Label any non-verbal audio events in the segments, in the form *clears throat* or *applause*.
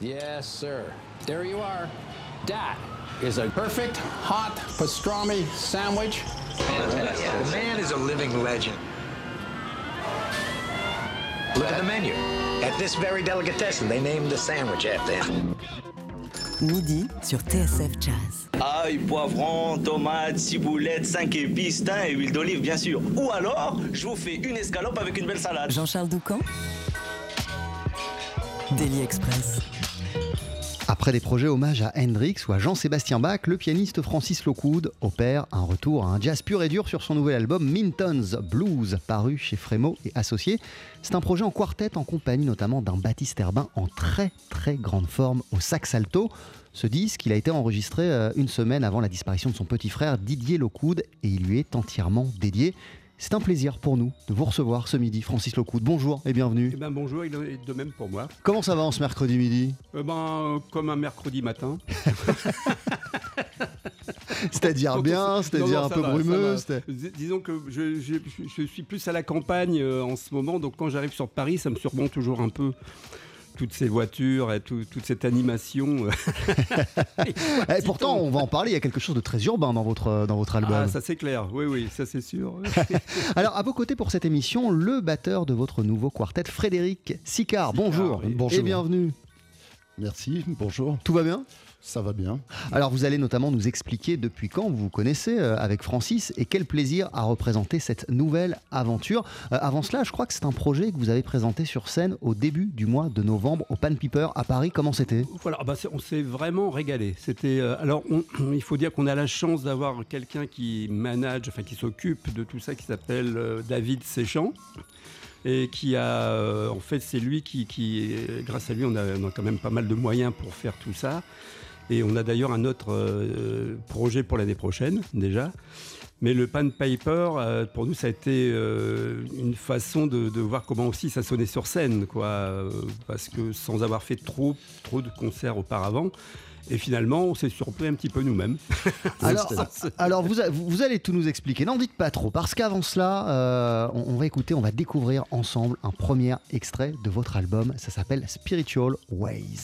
Yes, sir. There you are. That is a perfect hot pastrami sandwich. The man is a living legend. Look at the menu. At this very delicatessen, they named the sandwich after him. Midi sur TSF Jazz. Ail, poivron, tomates, ciboulette, 5 épices, thym et huile d'olive, bien sûr. Ou alors, je vous fais une escalope avec une belle salade. Jean-Charles Doucan Daily Express. Après des projets hommage à Hendrix ou à Jean-Sébastien Bach, le pianiste Francis Lockwood opère un retour à un jazz pur et dur sur son nouvel album Minton's Blues, paru chez Frémo et Associés. C'est un projet en quartet en compagnie notamment d'un Baptiste Herbin en très très grande forme au sax alto. Ce disque, il a été enregistré euh, une semaine avant la disparition de son petit frère Didier Lockwood et il lui est entièrement dédié. C'est un plaisir pour nous de vous recevoir ce midi, Francis Lockwood. Bonjour et bienvenue. Eh ben bonjour, et de de même pour moi. Comment ça va en ce mercredi midi Eh ben, euh, comme un mercredi matin. *laughs* C'est-à-dire bien, c'est-à-dire un peu va, brumeux. Dis- Disons que je, je- je suis plus à la campagne euh, en ce moment, donc quand j'arrive sur Paris, ça me surprend toujours un peu toutes ces voitures et tout- toute cette animation. *laughs* Eh, pourtant, on va en parler, il y a quelque chose de très urbain dans votre, dans votre album. Ah, ça c'est clair, oui, oui, ça c'est sûr. *laughs* Alors, à vos côtés pour cette émission, le batteur de votre nouveau quartet, Frédéric Sicard. Bonjour oui. et Bonjour. bienvenue. Merci, bonjour, Tout va bien? Ça va bien. Alors, vous allez notamment nous expliquer depuis quand vous vous connaissez euh, avec Francis et quel plaisir à représenter cette nouvelle aventure. Euh, avant cela, je crois que c'est un projet que vous avez présenté sur scène au début du mois de novembre au Pan Piper à Paris. Comment c'était? Voilà, bah, on s'est vraiment régalé. C'était, euh, alors, on- *clears throat* il faut dire qu'on a la chance d'avoir quelqu'un qui manage, enfin qui s'occupe de tout ça, qui s'appelle euh, David Séchant. Et qui a, euh, en fait, c'est lui qui, qui, grâce à lui, on a, on a quand même pas mal de moyens pour faire tout ça. Et on a d'ailleurs un autre euh, projet pour l'année prochaine, déjà. Mais le Pan Paper, euh, pour nous, ça a été euh, une façon de, de voir comment aussi ça sonnait sur scène, quoi. parce que sans avoir fait trop, trop de concerts auparavant, et finalement, on s'est surpris un petit peu nous-mêmes. *laughs* Alors, alors vous, vous- vous allez tout nous expliquer. N'en dites pas trop, parce qu'avant cela, euh, on, on va écouter, on va découvrir ensemble un premier extrait de votre album. Ça s'appelle Spiritual Ways.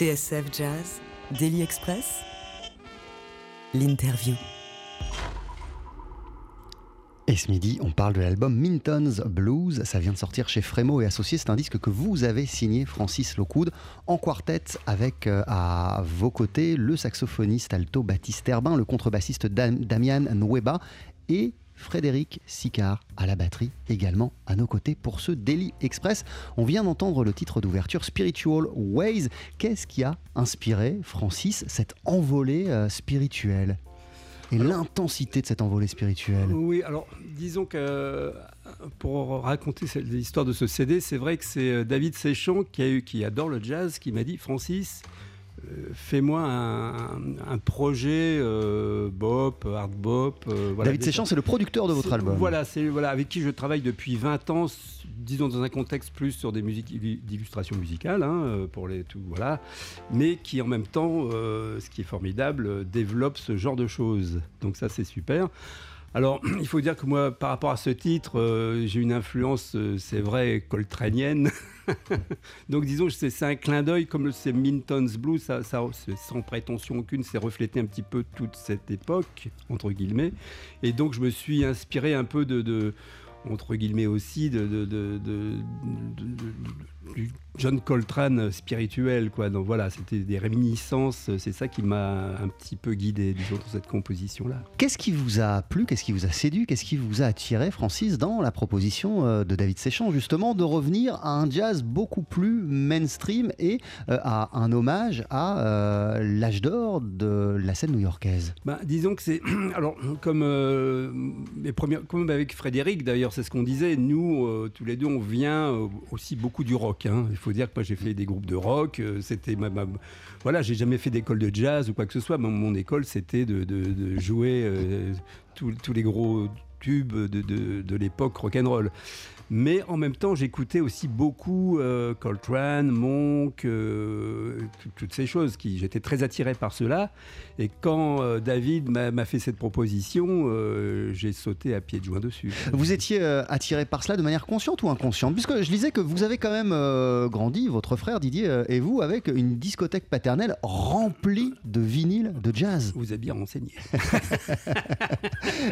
TSF Jazz, Daily Express, l'interview. Et ce midi, on parle de l'album Minton's Blues. Ça vient de sortir chez Frémo et Associés. C'est un disque que vous avez signé, Francis Lockwood, en quartet avec euh, à vos côtés le saxophoniste alto Baptiste Herbin, le contrebassiste Dam- Damian Nweba et Frédéric Sicard à la batterie également à nos côtés pour ce Daily Express. On vient d'entendre le titre d'ouverture Spiritual Ways. Qu'est-ce qui a inspiré, Francis, cette envolée euh, spirituelle et l'intensité de cette envolée spirituelle Oui, alors disons que euh, pour raconter l'histoire de ce CD, c'est vrai que c'est euh, David Séchon qui, a eu, qui adore le jazz qui m'a dit Francis, fais-moi un, un projet euh, bop, hard bop. euh, voilà, David Séchant, c'est le producteur de votre album. Voilà, c'est voilà avec qui je travaille depuis 20 ans, disons dans un contexte plus sur des musiques illu- d'illustration musicale, hein, euh, pour les tout, voilà, mais qui en même temps, euh, ce qui est formidable, développe ce genre de choses. Donc ça, c'est super. Alors, *clears throat* il faut dire que moi, par rapport à ce titre, euh, j'ai une influence, euh, c'est vrai, coltranienne. *laughs* Donc, disons, c'est un clin d'œil, comme c'est Minton's Blues, ça, sans prétention aucune, c'est refléter un petit peu toute cette époque, entre guillemets. Et donc, je me suis inspiré un peu de. entre guillemets aussi, de- du John Coltrane spirituel. Quoi. Donc voilà, c'était des réminiscences, c'est ça qui m'a un petit peu guidé, disons, dans cette composition-là. Qu'est-ce qui vous a plu, qu'est-ce qui vous a séduit, qu'est-ce qui vous a attiré, Francis, dans la proposition euh, de David Séchant, justement, de revenir à un jazz beaucoup plus mainstream et euh, à un hommage à euh, l'âge d'or de la scène new-yorkaise? Bah, disons que c'est. *clears throat* Alors, comme, euh, premières, comme avec Frédéric, d'ailleurs, c'est ce qu'on disait. Nous, euh, tous les deux, on vient aussi beaucoup du rock. Hein. Il faut dire que moi, j'ai fait des groupes de rock. euh, c'était Voilà, j'ai jamais fait d'école de jazz ou quoi que ce soit. Mon, école, c'était de, jouer euh, tous tous les gros tubes de, de, de l'époque rock'n'roll. Mais en même temps, j'écoutais aussi beaucoup euh, Coltrane, Monk, euh, tout- toutes ces choses. Qui, j'étais très attiré par cela. Et quand euh, David m'a fait cette proposition, euh, j'ai sauté à pieds de joint dessus. Vous étiez attiré par cela de manière consciente ou inconsciente? Puisque je disais que vous avez quand même grandi, votre frère Didier et vous, avec une discothèque paternelle remplie de vinyles de jazz. Vous avez bien renseigné. *laughs*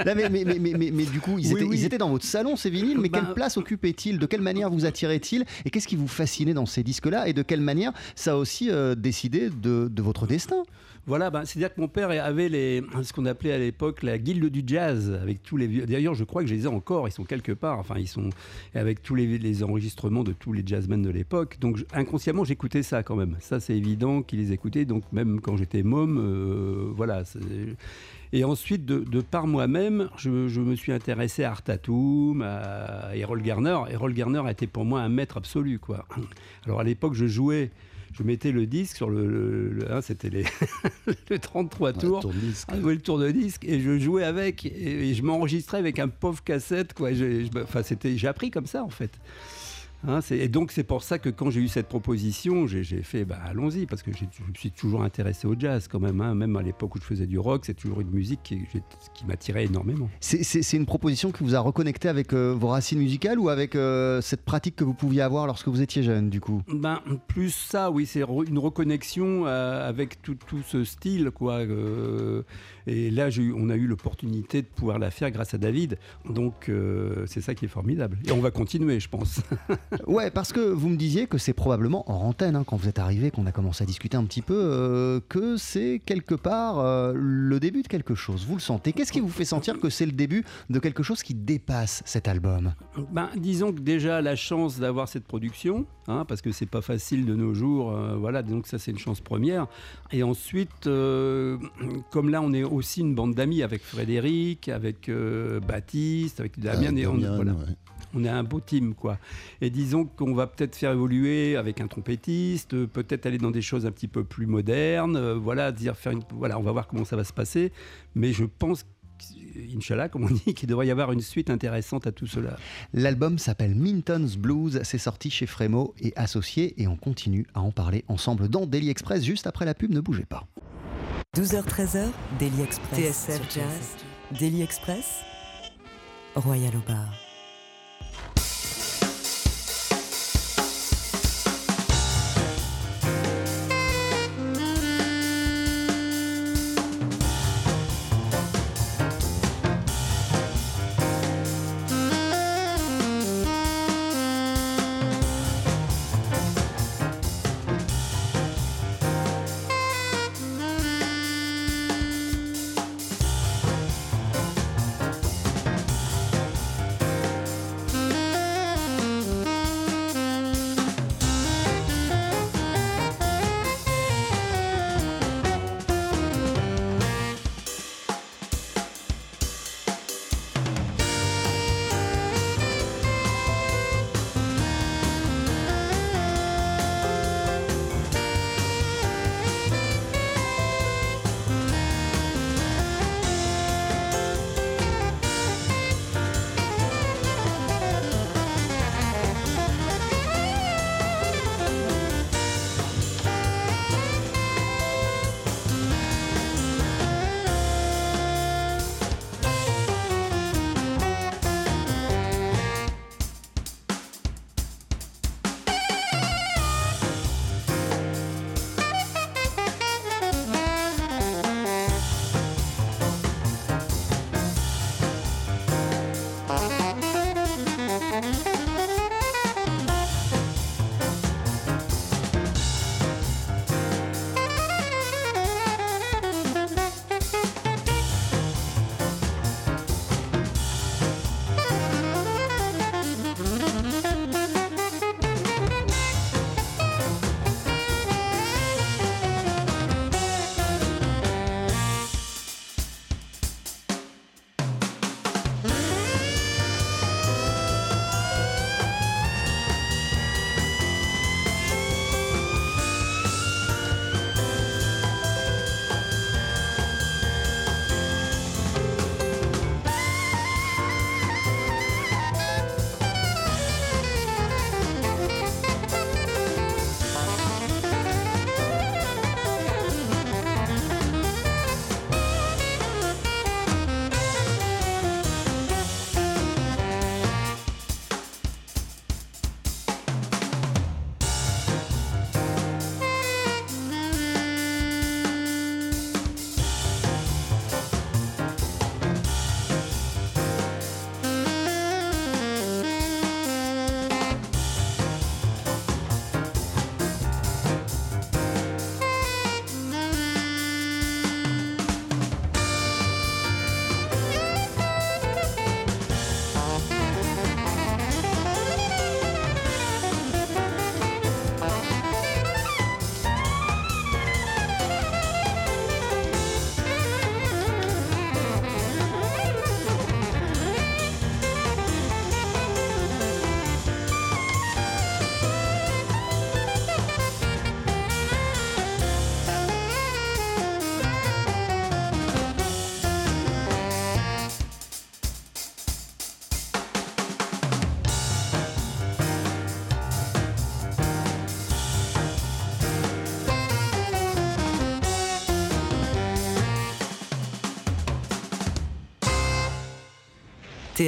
Mais, mais, mais, mais, mais- mais du coup, étaient, ils étaient dans votre salon, ces vinyles, mais Ben- quelle place De quelle manière vous attiraient-ils Et qu'est-ce qui vous fascinait dans ces disques-là Et de quelle manière ça a aussi euh, décidé de, votre destin? Voilà, ben, c'est-à-dire que mon père avait ce qu'on appelait à l'époque la guilde du jazz, avec tous les. D'ailleurs, je crois que je les ai encore, ils sont quelque part, enfin, ils sont avec tous les, enregistrements de tous les jazzmen de l'époque. Donc, inconsciemment, j'écoutais ça quand même. Ça, c'est évident qu'ils les écoutaient. Donc, même quand j'étais môme, euh, voilà. Et ensuite, de, de par moi-même, je, je me suis intéressé à Art Tatum, à Errol Garner. Errol Garner a été pour moi un maître absolu, quoi. Alors, à l'époque, je jouais. Je mettais le disque sur le, le- le- hein, c'était les *laughs* le 33 tours. tourne-disque. Ah, le tour de disque et je jouais avec et, et je m'enregistrais avec un pauvre cassette quoi. Enfin c'était, j'ai appris comme ça en fait. Hein, et donc c'est pour ça que quand j'ai eu cette proposition, j'ai fait bah, allons-y parce que je me suis toujours intéressé au jazz quand même. hein. Même à l'époque où je faisais du rock, c'est toujours une musique qui, m'attirait énormément. C'est- une proposition qui vous a reconnecté avec euh, vos racines musicales ou avec euh, cette pratique que vous pouviez avoir lorsque vous étiez jeune, du coup? Ben, plus ça, oui, c'est une reconnexion euh, avec tout, tout ce style, quoi. Et là, eu- on a eu l'opportunité de pouvoir la faire grâce à David. Donc, euh, c'est ça qui est formidable. Et on va continuer, je pense. *laughs* Ouais, parce que vous me disiez que c'est probablement hors antenne, hein, quand vous êtes arrivé, qu'on a commencé à discuter un petit peu, euh, que c'est quelque part euh, le début de quelque chose. Vous le sentez Qu'est-ce qui vous fait sentir que c'est le début de quelque chose qui dépasse cet album? Ben, disons que déjà la chance d'avoir cette production, hein, parce que c'est pas facile de nos jours, voilà, donc ça c'est une chance première. Et ensuite, comme là on est aussi une bande d'amis avec Frédéric, avec euh, Baptiste, avec Damien, et on, voilà, ouais. on est un beau team quoi. Et disons qu'on va peut-être faire évoluer avec un trompettiste, euh, peut-être aller dans des choses un petit peu plus modernes, euh, voilà, dire faire une, voilà, on va voir comment ça va se passer. Mais je pense Inch'Allah, comme on dit, *laughs* qu'il devrait y avoir une suite intéressante à tout cela. L'album s'appelle Minton's Blues, c'est sorti chez Frémo et Associés et on continue à en parler ensemble dans Daily Express juste après la pub, ne bougez pas. 12h-13h, Daily Express. TSF Jazz, Daily Express, Royal au bar.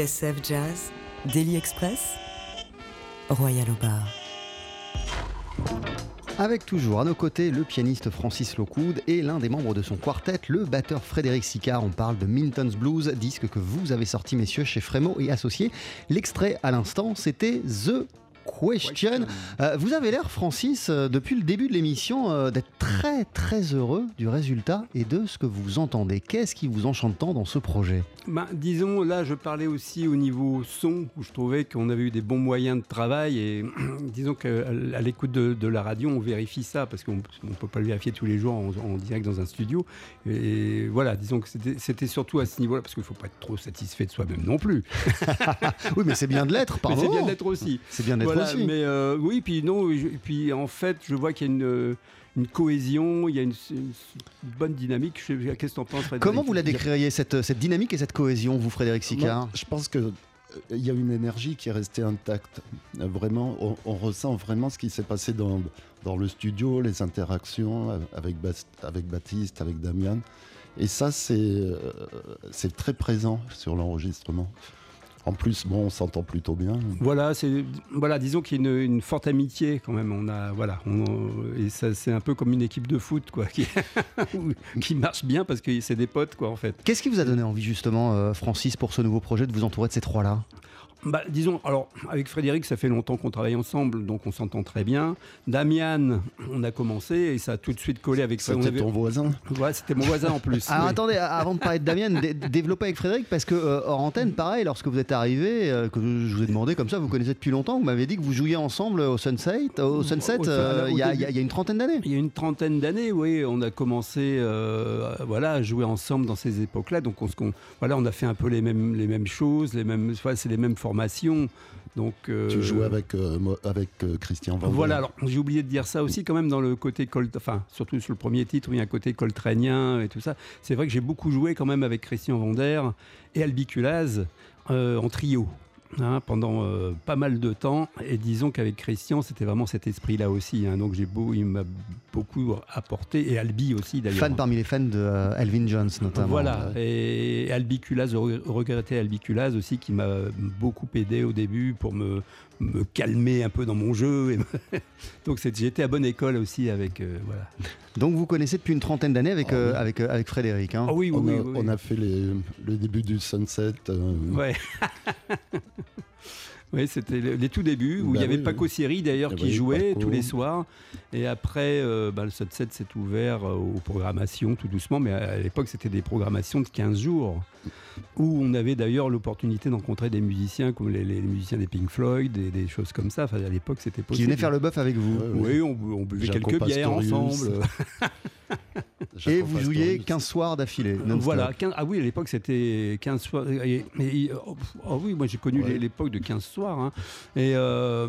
TSF Jazz, Daily Express, Royal bar. Avec toujours à nos côtés le pianiste Francis Lockwood et l'un des membres de son quartet, le batteur Frédéric Sicard. On parle de Minton's Blues, disque que vous avez sorti, messieurs, chez Frémo et Associés. L'extrait à l'instant, c'était The Question. Euh, vous avez l'air, Francis, euh, depuis le début de l'émission, euh, d'être très très heureux du résultat et de ce que vous entendez. Qu'est-ce qui vous enchante tant dans ce projet? Ben, disons, là, je parlais aussi au niveau son, où je trouvais qu'on avait eu des bons moyens de travail. Et *clears throat* disons qu'à l'écoute de, de la radio, on vérifie ça, parce qu'on ne peut pas le vérifier tous les jours en, en direct dans un studio. Et voilà, disons que c'était- surtout à ce niveau-là, parce qu'il ne faut pas être trop satisfait de soi-même non plus. *laughs* Oui, mais c'est bien de l'être, *laughs* Mais c'est pardon. bien d'être aussi. C'est bien d'être Voilà, aussi. mais euh, oui, puis non, je- puis en fait, je vois qu'il y a une, euh, une cohésion, il y a une, une bonne dynamique. Je sais- Qu'est-ce que tu en penses, Frédéric? Comment vous la décririez, cette, cette dynamique et cette cohésion, vous, Frédéric Sicard? Moi, Je pense que euh, il y a une énergie qui est restée intacte. Euh, Vraiment, on, on ressent vraiment ce qui s'est passé dans, dans le studio, les interactions avec, avec Baptiste, avec Damian. Et ça, c'est euh, c'est très présent sur l'enregistrement. En plus, bon, on s'entend plutôt bien. Voilà, c'est voilà, disons qu'il y a une, une forte amitié quand même. On a voilà, on- et ça c'est un peu comme une équipe de foot quoi, qui, *laughs* qui marche bien parce que c'est des potes quoi en fait. Qu'est-ce qui vous a donné envie, justement, euh, Francis, pour ce nouveau projet, de vous entourer de ces trois-là? Bah, disons, alors avec Frédéric, ça fait longtemps qu'on travaille ensemble, donc on s'entend très bien. Damian, on a commencé et ça a tout de suite collé avec on C'était avait- ton voisin. Ouais, c'était mon voisin en plus. *laughs* Alors attendez, avant de parler de Damien, dé- développez avec Frédéric, parce que euh, hors antenne, pareil, lorsque vous êtes arrivé, euh, que je vous ai demandé comme ça, vous connaissez depuis longtemps, vous m'avez dit que vous jouiez ensemble au Sunset, au Sunset, euh, il y, a- y y une trentaine d'années. Il y a une trentaine d'années, oui, on a commencé euh, voilà, à jouer ensemble dans ces époques-là. Donc on, voilà, on a fait un peu les mêmes, les mêmes choses, les mêmes, enfin, c'est les mêmes Donc, euh, Tu jouais avec, euh, avec euh, Christian Van Voilà, alors j'ai oublié de dire ça aussi quand même dans le côté Colt, enfin surtout sur le premier titre où il y a un côté coltranien et tout ça. C'est vrai que j'ai beaucoup joué quand même avec Christian Vander et Albiculaz en trio. Hein, pendant euh, pas mal de temps et disons qu'avec Christian c'était vraiment cet esprit là aussi hein. donc j'ai beau il m'a beaucoup apporté et Albi aussi d'ailleurs Fan parmi les fans de euh, Elvin Jones, notamment. voilà, et Albiculaz, je re- regrettais Albiculaz aussi, qui m'a beaucoup aidé au début pour me, me calmer un peu dans mon jeu. Et *laughs* Donc c'est- j'étais à bonne école aussi avec. euh, voilà. Donc vous connaissez depuis une trentaine d'années avec, Oh, euh, oui. avec, euh, avec Frédéric. hein? Ah oui, oui, on, oui, a, oui, on oui. a fait les- le début du Sunset. euh, Ouais. *laughs* Oui, c'était le- les tout débuts où Bah il y avait oui, Paco Siri d'ailleurs Ah qui oui, jouait Paco. tous les soirs. Et après, euh, bah, le Sunset s'est ouvert euh, aux programmations tout doucement, mais à l'époque c'était des programmations de 15 jours où on avait d'ailleurs l'opportunité d'encontrer des musiciens comme les, les musiciens des Pink Floyd, des, des choses comme ça. Enfin, à l'époque c'était Qui possible. venait faire le bœuf avec vous. Oui, on, on buvait Jaco quelques bières ensemble. *laughs* Et vous jouiez Pastorius. 15 soirs d'affilée. non-stop. Voilà, 15 ah oui, à l'époque c'était 15 soirs. Et, et- oh, oh oui, moi j'ai connu Ouais. l'époque de 15 soirs, hein. et, euh,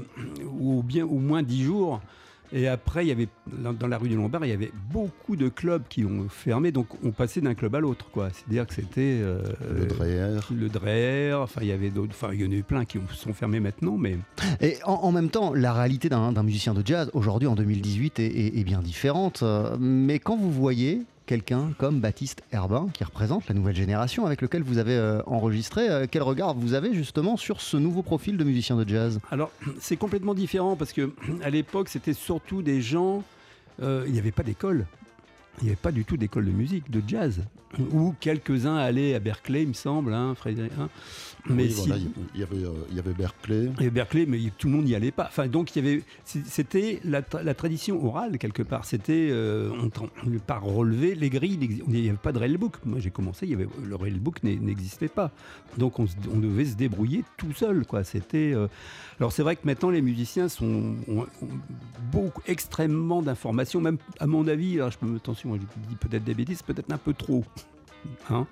ou bien au moins 10 jours. Et après, il y avait dans la rue du Lombard, il y avait beaucoup de clubs qui ont fermé, donc on passait d'un club à l'autre, quoi. C'est-à-dire que c'était euh, Le Dreher. le Dreher, enfin il y avait d'autres, enfin il y en a eu plein qui ont- sont fermés maintenant, mais Et en, en même temps, la réalité d'un d'un musicien de jazz aujourd'hui en 2018 est, est- est bien différente. Euh, Mais quand vous voyez quelqu'un comme Baptiste Herbin, qui représente la nouvelle génération avec lequel vous avez euh, enregistré, euh, quel regard vous avez justement sur ce nouveau profil de musicien de jazz? Alors, *clears throat* c'est complètement différent parce que *clears throat* à l'époque, c'était surtout des gens. euh, il n'y avait pas d'école. Il n'y avait pas du tout d'école de musique, de jazz. Ou quelques-uns allaient à Berkeley, il me semble, hein, Frédéric. hein. Mais Oui, si- voilà, il y avait, euh, il y avait Berkeley. et Berkeley, mais tout le monde n'y allait pas. Enfin, donc il y avait, c'était la, tra- la tradition orale quelque part. C'était euh, on par relevé les grilles. Il n'y avait pas de railbook. Moi, j'ai commencé, il y avait le railbook n'e- n'existait pas. Donc on, devait se débrouiller tout seul, quoi. C'était. euh, Alors c'est vrai que maintenant les musiciens sont ont, ont beaucoup, extrêmement d'informations. Même à mon avis, alors je me attention, je dis peut-être des bêtises, peut-être un peu trop. Hein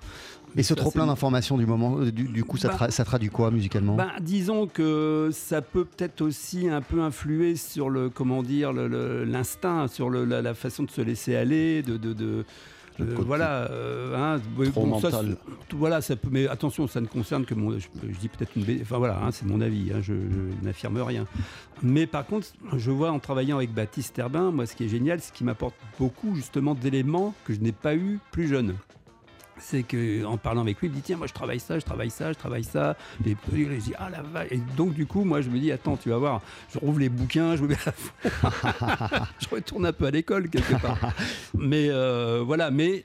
Et ce trop plein d'informations du moment, euh, du, du coup, ça, Bah- tra- ça traduit quoi musicalement? Ben, disons que ça peut peut-être aussi un peu influer sur le comment dire l'instinct, sur le- la, la façon de se laisser aller, de, de, de- Le euh, voilà, euh, hein, trop mental. voilà, ça peut, mais attention, ça ne concerne que mon, je, je dis peut-être une, enfin voilà, hein, c'est mon avis, hein, je, je n'affirme rien. Mais par contre, je vois en travaillant avec Baptiste Herbin, moi, ce qui est génial, c'est qu'il m'apporte beaucoup justement d'éléments que je n'ai pas eu plus jeune c'est que en parlant avec lui, il me dit tiens moi je travaille ça, je travaille ça, je travaille ça. Et puis il dit ah la vache. Et donc du coup moi je me dis attends tu vas voir, je rouvre les bouquins, je *laughs* je retourne un peu à l'école quelque part. mais euh, voilà, mais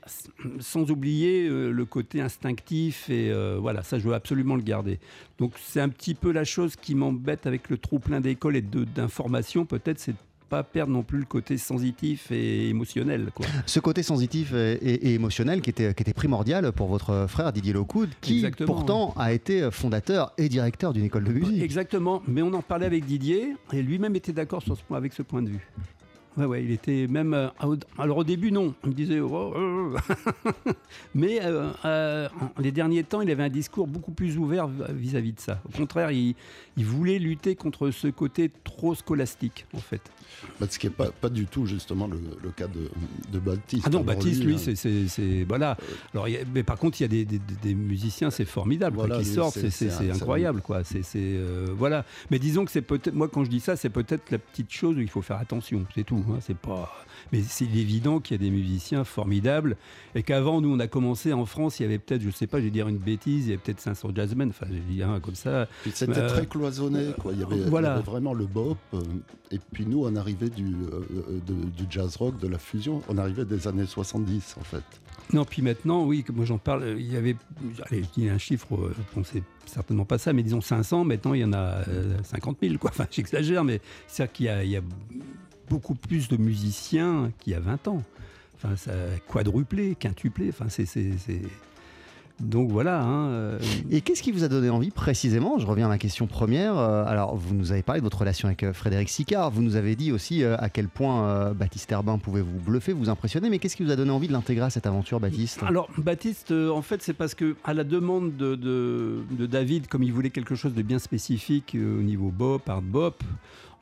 sans oublier euh, le côté instinctif et euh, voilà ça je veux absolument le garder. Donc c'est un petit peu la chose qui m'embête avec le trou plein d'école et d'informations peut-être c'est pas perdre non plus le côté sensitif et émotionnel quoi. Ce côté sensitif et, et- et émotionnel qui était, qui était primordial pour votre frère Didier Lockwood, qui Exactement, pourtant a été fondateur et directeur d'une école de musique. Exactement, mais on en parlait avec Didier et lui-même était d'accord sur ce point, avec ce point de vue. Ouais, ouais, il était même. euh, alors au début, non. Il me disait. oh, oh, oh. *laughs* mais euh, euh, en- les derniers temps, il avait un discours beaucoup plus ouvert vis-à-vis de ça. Au contraire, il, il voulait lutter contre ce côté trop scolastique, en fait. Bah, ce qui n'est pas, pas du tout justement le, le cas de, de Baptiste. Ah non, Alors, Baptiste, lui, hein, c'est- Voilà. Alors, il y a- mais par contre, il y a des, des- des musiciens, c'est formidable, quoi, Voilà, qui lui, sortent, c'est- incroyable, quoi. C'est. euh, voilà. Mais disons que c'est peut-être. Moi, quand je dis ça, c'est peut-être la petite chose où il faut faire attention, c'est tout. Hein, c'est pas. Mais c'est évident qu'il y a des musiciens formidables et qu'avant, nous, on a commencé en France, il y avait peut-être, je sais pas, je vais dire une bêtise, il y avait peut-être 500 jazzmen, enfin, je dis un comme ça. C'était Euh, très cloisonné, quoi. Il y avait, il y voilà. avait vraiment le bop. euh, et puis nous, on arrivait du, euh, de- du jazz rock, de la fusion. On arrivait des années 70, en fait. Non, puis maintenant, oui, moi j'en parle, il y avait, allez, je dis un chiffre, bon, c'est certainement pas ça, mais disons 500, maintenant il y en a euh, 50 000, quoi. Enfin, *laughs* j'exagère, mais c'est-à-dire qu'il y a, il y a beaucoup plus de musiciens qu'il y a 20 ans. Enfin, ça a quadruplé, quintuplé, enfin, c'est... c'est- c'est- Donc voilà, hein, euh, Et qu'est-ce qui vous a donné envie précisément? Je reviens à ma question première. Euh, Alors, vous nous avez parlé de votre relation avec euh, Frédéric Sicard. Vous nous avez dit aussi à quel point euh, Baptiste Herbin pouvait vous bluffer, vous impressionner. Mais qu'est-ce qui vous a donné envie de l'intégrer à cette aventure, Baptiste? Alors, Baptiste, en fait, c'est parce que, à la demande de, de- de David, comme il voulait quelque chose de bien spécifique au niveau bop, hard bop,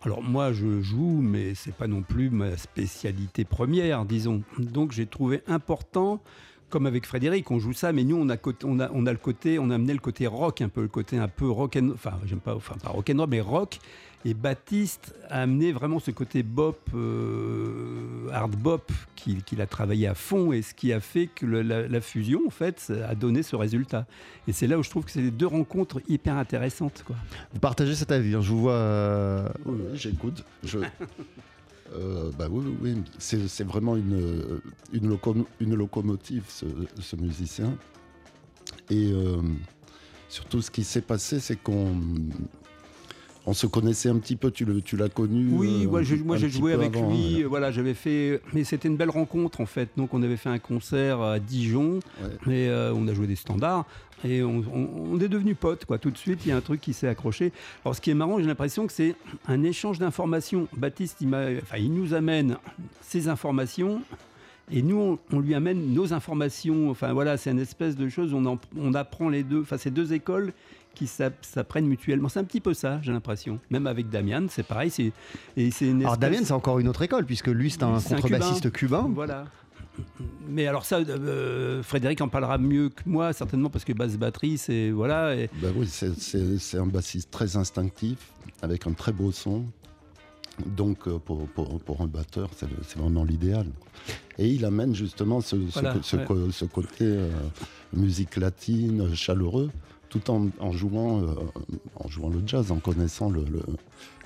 alors moi, je joue, mais c'est pas non plus ma spécialité première, disons. Donc, j'ai trouvé important. Comme avec Frédéric, on joue ça, mais nous, on a, on a le côté, on a amené le côté rock, un peu le côté un peu rock and, enfin, j'aime pas, enfin, pas rock and roll, mais rock. Et Baptiste a amené vraiment ce côté bop, euh, hard bop, qu'il a travaillé à fond et ce qui a fait que le- la, la fusion, en fait, a donné ce résultat. Et c'est là où je trouve que c'est deux rencontres hyper intéressantes. Quoi. Vous partagez cet avis. hein. Je vous vois. euh, Oui, oui, j'écoute. Je... *laughs* Euh, bah oui, oui, oui. C'est, vraiment une, une, loco- une locomotive, ce, ce musicien. Et euh, Surtout, ce qui s'est passé, c'est qu'on on se connaissait un petit peu, tu l'as connu Oui, euh, moi j'ai, moi, j'ai joué avec avant, lui, voilà, j'avais fait, mais c'était une belle rencontre en fait. Donc on avait fait un concert à Dijon Ouais. et euh, on a joué des standards et on, on- on est devenus potes quoi. Tout de suite, il y a un truc qui s'est accroché. Alors ce qui est marrant, j'ai l'impression que c'est un échange d'informations. Baptiste, il, enfin, il nous amène ses informations. Et nous, on, on lui amène nos informations. Enfin voilà, c'est une espèce de chose. On, en- on apprend les deux. Enfin, c'est deux écoles qui s'app- s'apprennent mutuellement. C'est un petit peu ça, j'ai l'impression. Même avec Damian, c'est pareil. C'est, et c'est une Alors Damien, c'est encore une autre école, puisque lui, c'est un C'est un contrebassiste cubain. Voilà. Mais alors ça, euh, Frédéric en parlera mieux que moi, certainement, parce que basse batterie, c'est voilà. Et, Bah oui, c'est- c'est c'est un bassiste très instinctif, avec un très beau son. Donc, euh, pour, pour- pour un batteur, c'est vraiment l'idéal. Et il amène justement ce, ce Voilà, co- ce ouais. co- ce côté euh, musique latine, euh, chaleureux, tout en, en jouant, euh, en jouant le jazz, en connaissant le- le-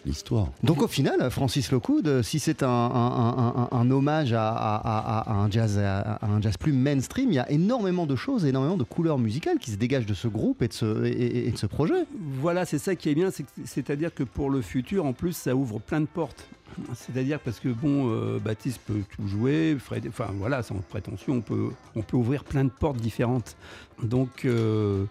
l'histoire. Donc au final, Francis Lockwood, si c'est un, un- un- un- un hommage à, à- à- à un jazz, à, à un jazz plus mainstream, il y a énormément de choses, énormément de couleurs musicales qui se dégagent de ce groupe et de ce, et- et- et de ce projet. voilà, c'est ça qui est bien, c'est-à-dire que pour le futur, en plus, ça ouvre plein de portes. *laughs* C'est-à-dire parce que bon, euh, Baptiste peut tout jouer, Fred, enfin voilà, sans prétention, on peut, on peut ouvrir plein de portes différentes. Donc euh,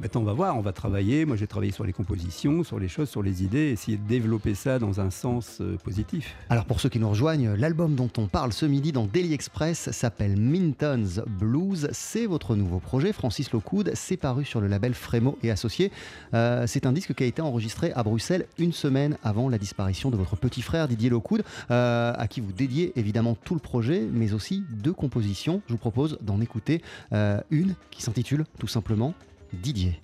maintenant, on va voir, on va travailler. Moi, j'ai travaillé sur les compositions, sur les choses, sur les idées, essayer de développer ça dans un sens euh, positif. Alors pour ceux qui nous rejoignent, l'album dont on parle ce midi dans Daily Express s'appelle Minton's Blues. C'est votre nouveau projet, Francis Lockwood. C'est paru sur le label Frémo et Associés. Euh, c'est un disque qui a été enregistré à Bruxelles une semaine avant la disparition de votre petit frère Didier Lockwood, euh, à qui vous dédiez évidemment tout le projet, mais aussi deux compositions. Je vous propose d'en écouter une qui s'intitule tout simplement Didier.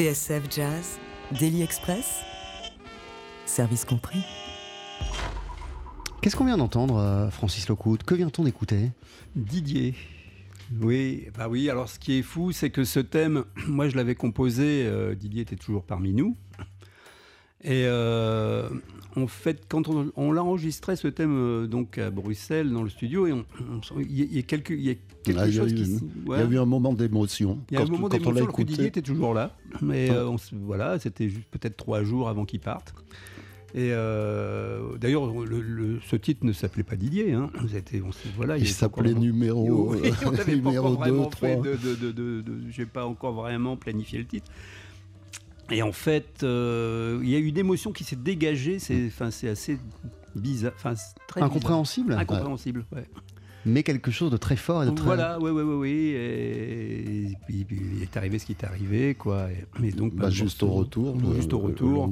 TSF Jazz, Daily Express, service compris. Qu'est-ce qu'on vient d'entendre, euh, Francis Lockwood Que vient-on d'écouter? Didier. Oui, bah oui. Alors, ce qui est fou, c'est que ce thème, moi, je l'avais composé. euh, Didier était toujours parmi nous. Et euh, en fait, quand on, on l'a enregistré, ce thème, euh, donc à Bruxelles, dans le studio, et il y, a- quelque, il y a quelque Ah, chose eu qui. une- s- Il ouais. y a eu un moment d'émotion. Il y a un Quand- moment quand on d'émotion, Didier était toujours là. Mais euh, on se- voilà, c'était juste peut-être trois jours avant qu'il parte. Et euh, d'ailleurs, le- le- ce titre ne s'appelait pas Didier. Hein. On voilà, Il s'appelait numéro, Oui, on *laughs* euh, n'avait pas numéro encore 2, vraiment 3. fait de, de, de, de- de- j'ai pas encore vraiment planifié le titre. Et en fait, euh, il y a eu une émotion qui s'est dégagée. C'est, enfin, c'est assez bizarre, enfin, très bizarre. Incompréhensible, Incompréhensible, ouais. mais quelque chose de très fort et de très... Voilà, oui, oui, oui, oui. Et, puis, il est arrivé ce qui est arrivé, quoi. Et, mais donc, Bah, bah, juste au retour. le- juste au retour.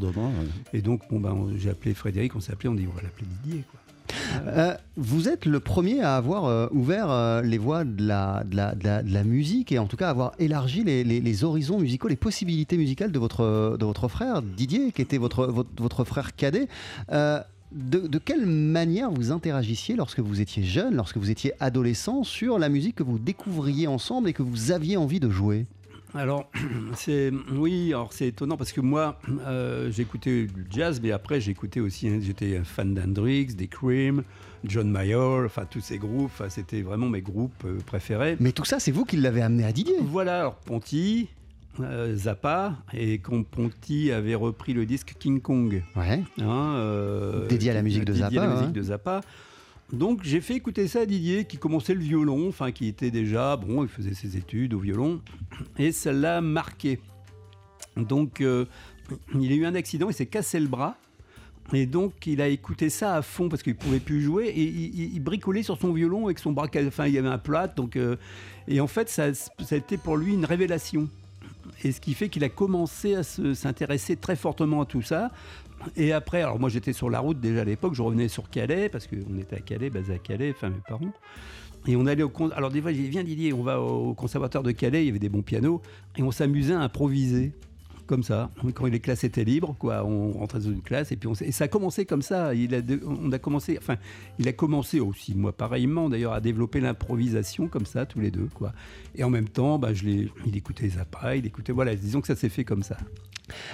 Et donc, bon, bah, on- j'ai appelé Frédéric, on s'est appelé, on dit, on va l'appeler Didier, quoi. Euh, vous êtes le premier à avoir euh, ouvert euh, les voies de la, musique et en tout cas avoir élargi les, horizons musicaux, les possibilités musicales de votre, de votre frère Didier, qui était votre, votre, frère cadet. De, de quelle manière vous interagissiez lorsque vous étiez jeune, lorsque vous étiez adolescent, sur la musique que vous découvriez ensemble et que vous aviez envie de jouer? Alors, *clears throat* c'est oui, alors c'est étonnant parce que moi, euh, j'écoutais du jazz, mais après j'écoutais aussi, hein, j'étais fan d'Hendrix, des Cream, John Mayer, enfin tous ces groupes, c'était vraiment mes groupes euh, préférés. Mais tout ça, c'est vous qui l'avez amené à Didier. Voilà, alors Ponty, euh, Zappa, et quand Ponty avait repris le disque King Kong, Ouais. hein, Dédié à la musique de à Zappa, la musique hein. de Zappa. Donc j'ai fait écouter ça à Didier qui commençait le violon, enfin qui était déjà, bon, il faisait ses études au violon, et ça l'a marqué. Donc euh, il a eu un accident, il s'est cassé le bras, et donc il a écouté ça à fond parce qu'il pouvait plus jouer, et il, bricolait sur son violon avec son bras, enfin il y avait un plat, donc euh, et en fait ça, ça a été pour lui une révélation. Et ce qui fait qu'il a commencé à se- s'intéresser très fortement à tout ça. Et après, alors moi j'étais sur la route déjà à l'époque, je revenais sur Calais, parce qu'on était à Calais, basé à Calais, enfin mes parents. Et on allait au Alors des fois, j'ai dit, viens Didier, on va au conservatoire de Calais, il y avait des bons pianos, et on s'amusait à improviser. Comme ça, *laughs* quand les classes étaient libres, quoi, on rentrait dans une classe et puis on, et ça a commencé comme ça. Il a, on a commencé, enfin, il a commencé aussi, moi pareillement d'ailleurs, à développer l'improvisation comme ça tous les deux, quoi. Et en même temps, bah, je il écoutait Zappa, il écoutait, voilà, disons que ça s'est fait comme ça.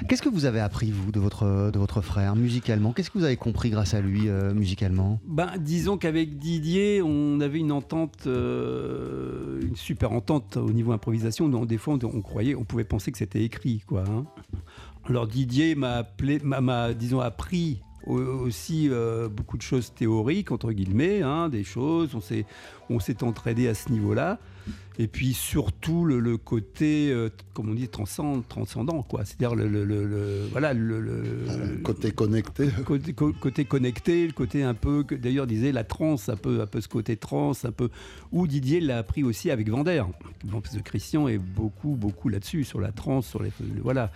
Qu'est-ce que vous avez appris, vous, de votre, de votre frère, musicalement? Qu'est-ce que vous avez compris grâce à lui, euh, musicalement? Ben, disons qu'avec Didier, on avait une entente, euh, une super entente au niveau improvisation. Donc, des fois, on, on croyait, on pouvait penser que c'était écrit, quoi. hein. Alors Didier m'a appelé, m'a, disons, appris au- aussi euh, beaucoup de choses théoriques entre guillemets, hein, des choses. On s'est, on s'est entraîné à ce niveau-là. Et puis surtout le, le côté, euh, comme on dit, transcendant, transcendant quoi. C'est-à-dire le, le- le- le- voilà, le, le- Côté connecté. *laughs* côté, co- côté connecté, le côté un peu, d'ailleurs disait la trance, un peu, un peu ce côté trance, un peu, où Didier l'a appris aussi avec Vander. Bon, parce que Christian est beaucoup, beaucoup là-dessus, sur la trance, sur les, voilà.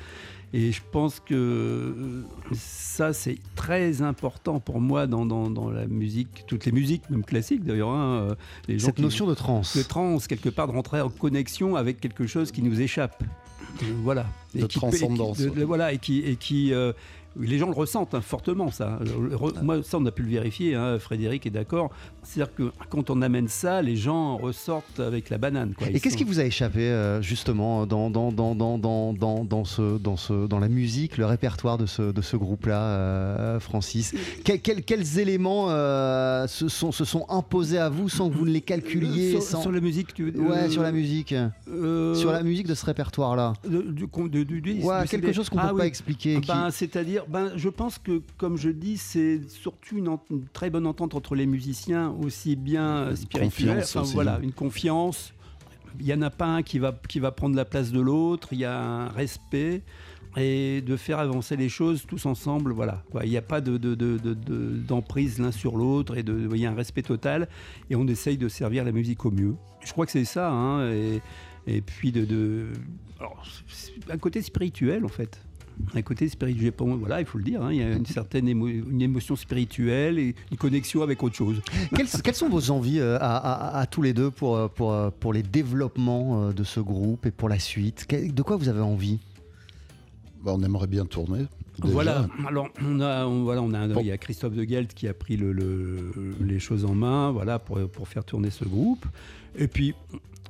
Et je pense que euh, ça, c'est très important pour moi dans, dans, dans la musique, toutes les musiques, même classiques d'ailleurs. hein, euh, les gens Cette qui- notion de transe. de trans, quelque part, de rentrer en connexion avec quelque chose qui nous échappe. Euh, Voilà. De qui- transcendance. et qui- de- voilà, et qui. Et qui euh, les gens le ressentent hein, fortement, ça. Re- Moi, ça, on a pu le vérifier, hein, Frédéric est d'accord. C'est-à-dire que quand on amène ça, les gens ressortent avec la banane. Quoi. Et qu'est-ce sont- qui vous a échappé euh, justement dans, dans, dans, dans, dans, dans, dans ce, dans, ce, dans la musique, le répertoire de ce, de ce groupe-là, euh, Francis? Quel- quel- Quels éléments euh, se, sont, se sont imposés à vous sans que vous ne les calculiez sur, sans... sur la musique, tu veux Ouais, sur la musique. Sur la musique de ce répertoire-là. du, du, du- Ouais, quelque chose qu'on ne Ah peut oui. pas expliquer. qui- Ben, C'est-à-dire, ben, je pense que, comme je dis, c'est surtout une, très bonne entente entre les musiciens, aussi bien euh, spirituelle, enfin, voilà, une confiance. Il n'y en a pas un qui va, qui va prendre la place de l'autre, il y a un respect et de faire avancer les choses tous ensemble, voilà. Il n'y a pas de, de- de- de- de- d'emprise l'un sur l'autre et de, il y a un respect total et on essaye de servir la musique au mieux. Je crois que c'est ça, hein, et, et puis de, alors, un côté spirituel en fait un côté spirituel. Pour moi, Voilà, il faut le dire. hein, il y a une certaine émo- une émotion spirituelle et une connexion avec autre chose. *laughs* Quelles, quelles sont vos envies euh, à, à- à tous les deux pour, euh, pour, euh, pour les développements de ce groupe et pour la suite? Que- De quoi vous avez envie? Bah, on aimerait bien tourner. déjà. Voilà. Alors on a, on- voilà, on a, un- Bon. il y a Christophe de Gelt qui a pris le, le- les choses en main, voilà, pour, pour faire tourner ce groupe. Et puis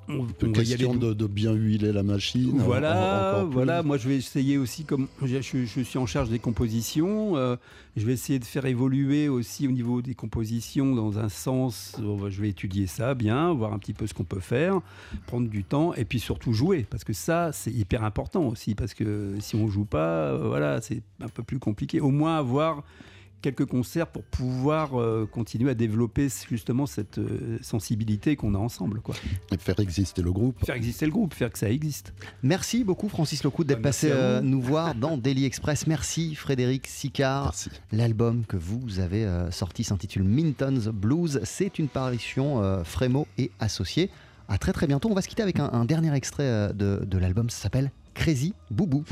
on, on va y aller. Question de, de bien huiler la machine. Voilà, encore plus. voilà. Moi, je vais essayer aussi, comme je, suis en charge des compositions, euh, je vais essayer de faire évoluer aussi au niveau des compositions dans un sens. Je vais étudier ça bien, voir un petit peu ce qu'on peut faire, prendre du temps et puis surtout jouer, parce que ça, c'est hyper important aussi, parce que si on joue pas, euh, voilà, c'est un peu plus compliqué. Au moins avoir quelques concerts pour pouvoir euh, continuer à développer justement cette euh, sensibilité qu'on a ensemble, quoi. Et faire exister le groupe. Faire exister le groupe, faire que ça existe. Merci beaucoup Francis Locoud d'être Bah, passé euh, nous voir dans *laughs* Daily Express. Merci Frédéric Sicard. Merci. L'album que vous avez euh, sorti s'intitule Minton's Blues. C'est une parution euh, Frémo et associé. À très très bientôt. On va se quitter avec un, un dernier extrait euh, de, de l'album. Ça s'appelle Crazy Boubou.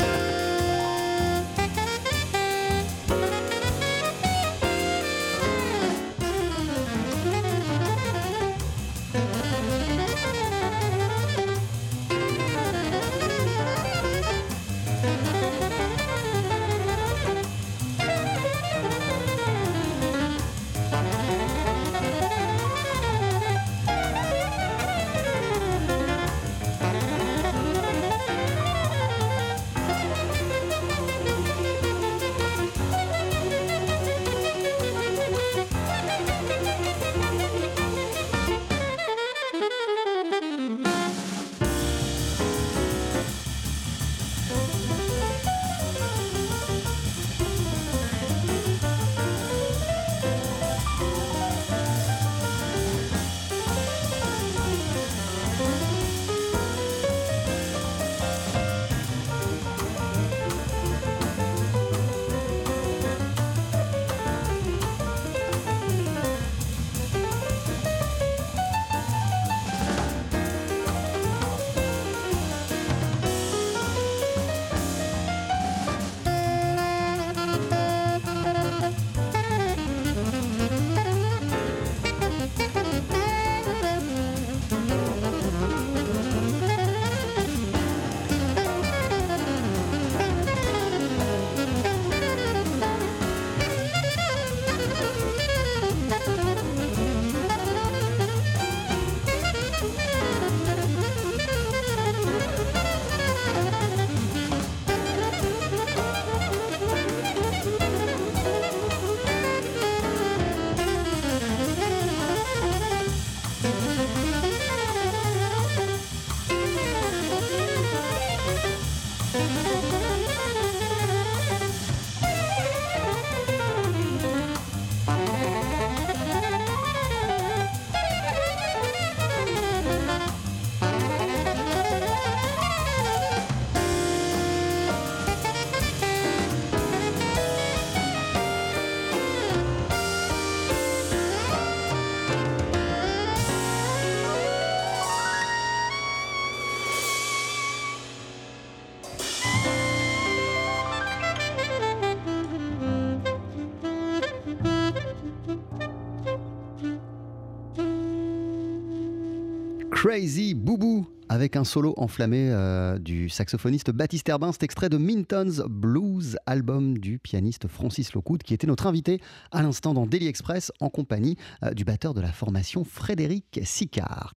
Crazy Boubou avec un solo enflammé euh, du saxophoniste Baptiste Herbin, cet extrait de Minton's Blues, album du pianiste Francis Locoud, qui était notre invité à l'instant dans Daily Express en compagnie euh, du batteur de la formation Frédéric Sicard.